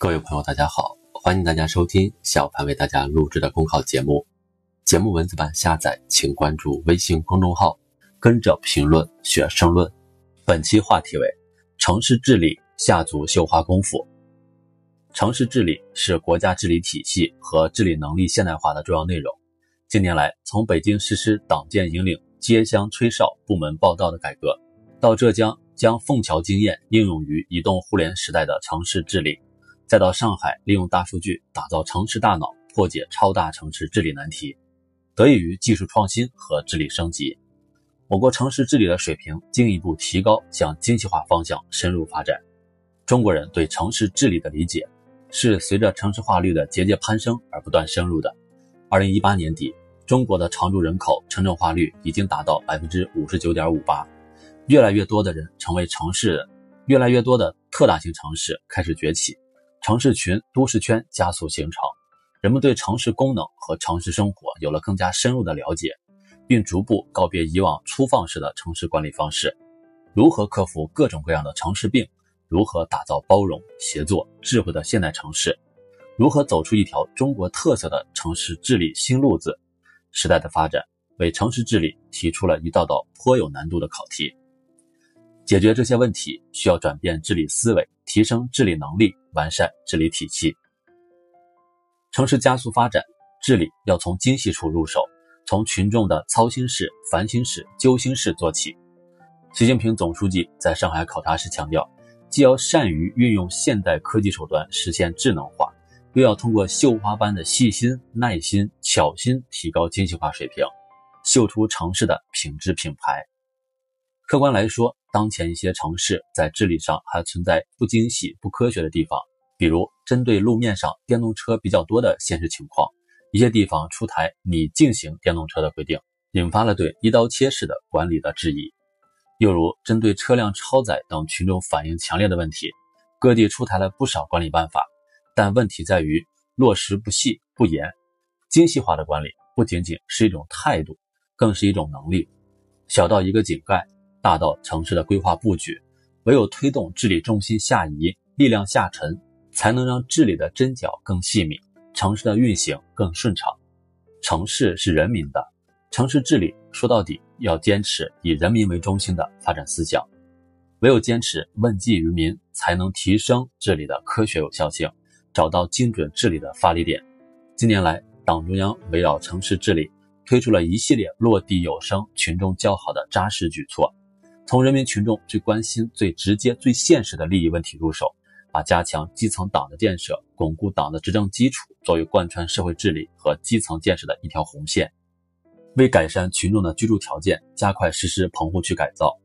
各位朋友，大家好，欢迎大家收听小潘为大家录制的公考节目。节目文字版下载，请关注微信公众号，跟着评论学申论。本期话题为城市治理下足绣花功夫。城市治理是国家治理体系和治理能力现代化的重要内容。近年来，从北京实施党建引领、街乡吹哨、部门报到的改革，到浙江将凤桥经验应用于移动互联时代的城市治理。再到上海，利用大数据打造城市大脑，破解超大城市治理难题，得益于技术创新和治理升级，我国城市治理的水平进一步提高，向精细化方向深入发展。中国人对城市治理的理解是随着城市化率的节节攀升而不断深入的。二零一八年底，中国的常住人口城镇化率已经达到百分之五十九点五八，越来越多的人成为城市，越来越多的特大型城市开始崛起。城市群、都市圈加速形成，人们对城市功能和城市生活有了更加深入的了解，并逐步告别以往粗放式的城市管理方式。如何克服各种各样的城市病？如何打造包容、协作、智慧的现代城市？如何走出一条中国特色的城市治理新路子？时代的发展为城市治理提出了一道道颇有难度的考题。解决这些问题，需要转变治理思维，提升治理能力，完善治理体系。城市加速发展，治理要从精细处入手，从群众的操心事、烦心事、揪心事做起。习近平总书记在上海考察时强调，既要善于运用现代科技手段实现智能化，又要通过绣花般的细心、耐心、巧心，提高精细化水平，绣出城市的品质品牌。客观来说，当前一些城市在治理上还存在不精细、不科学的地方，比如针对路面上电动车比较多的现实情况，一些地方出台拟禁行电动车的规定，引发了对一刀切式的管理的质疑；又如针对车辆超载等群众反映强烈的问题，各地出台了不少管理办法，但问题在于落实不细不严。精细化的管理不仅仅是一种态度，更是一种能力，小到一个井盖。大到城市的规划布局，唯有推动治理重心下移、力量下沉，才能让治理的针脚更细密，城市的运行更顺畅。城市是人民的，城市治理说到底要坚持以人民为中心的发展思想，唯有坚持问计于民，才能提升治理的科学有效性，找到精准治理的发力点。近年来，党中央围绕城市治理推出了一系列落地有声、群众较好的扎实举措。从人民群众最关心、最直接、最现实的利益问题入手，把加强基层党的建设、巩固党的执政基础作为贯穿社会治理和基层建设的一条红线。为改善群众的居住条件，加快实施棚户区改造，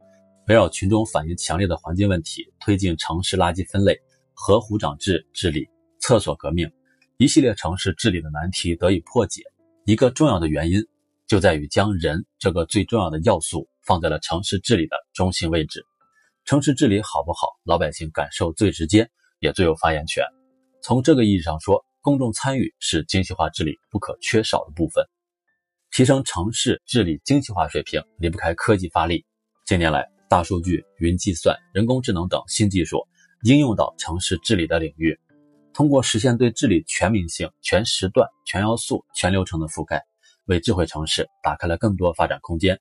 围绕群众反映强烈的环境问题，推进城市垃圾分类、河湖长治治理、厕所革命，一系列城市治理的难题得以破解。一个重要的原因，就在于将人这个最重要的要素。放在了城市治理的中心位置，城市治理好不好，老百姓感受最直接，也最有发言权。从这个意义上说，公众参与是精细化治理不可缺少的部分。提升城市治理精细化水平，离不开科技发力。近年来，大数据、云计算、人工智能等新技术应用到城市治理的领域，通过实现对治理全民性、全时段、全要素、全流程的覆盖，为智慧城市打开了更多发展空间。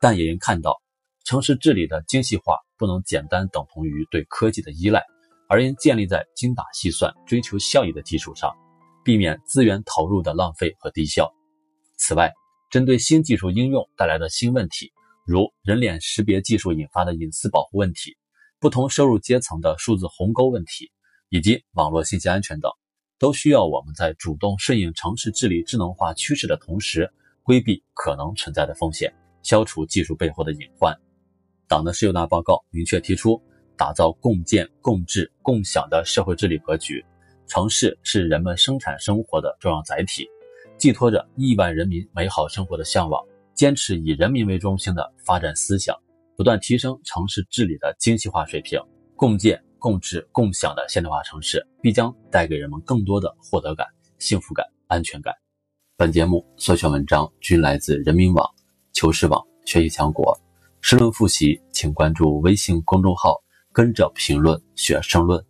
但也应看到，城市治理的精细化不能简单等同于对科技的依赖，而应建立在精打细算、追求效益的基础上，避免资源投入的浪费和低效。此外，针对新技术应用带来的新问题，如人脸识别技术引发的隐私保护问题、不同收入阶层的数字鸿沟问题，以及网络信息安全等，都需要我们在主动顺应城市治理智能化趋势的同时，规避可能存在的风险。消除技术背后的隐患。党的十九大报告明确提出，打造共建、共治、共享的社会治理格局。城市是人们生产生活的重要载体，寄托着亿万人民美好生活的向往。坚持以人民为中心的发展思想，不断提升城市治理的精细化水平，共建、共治、共享的现代化城市，必将带给人们更多的获得感、幸福感、安全感。本节目所选文章均来自人民网。求是网学习强国，申论复习，请关注微信公众号，跟着评论学申论。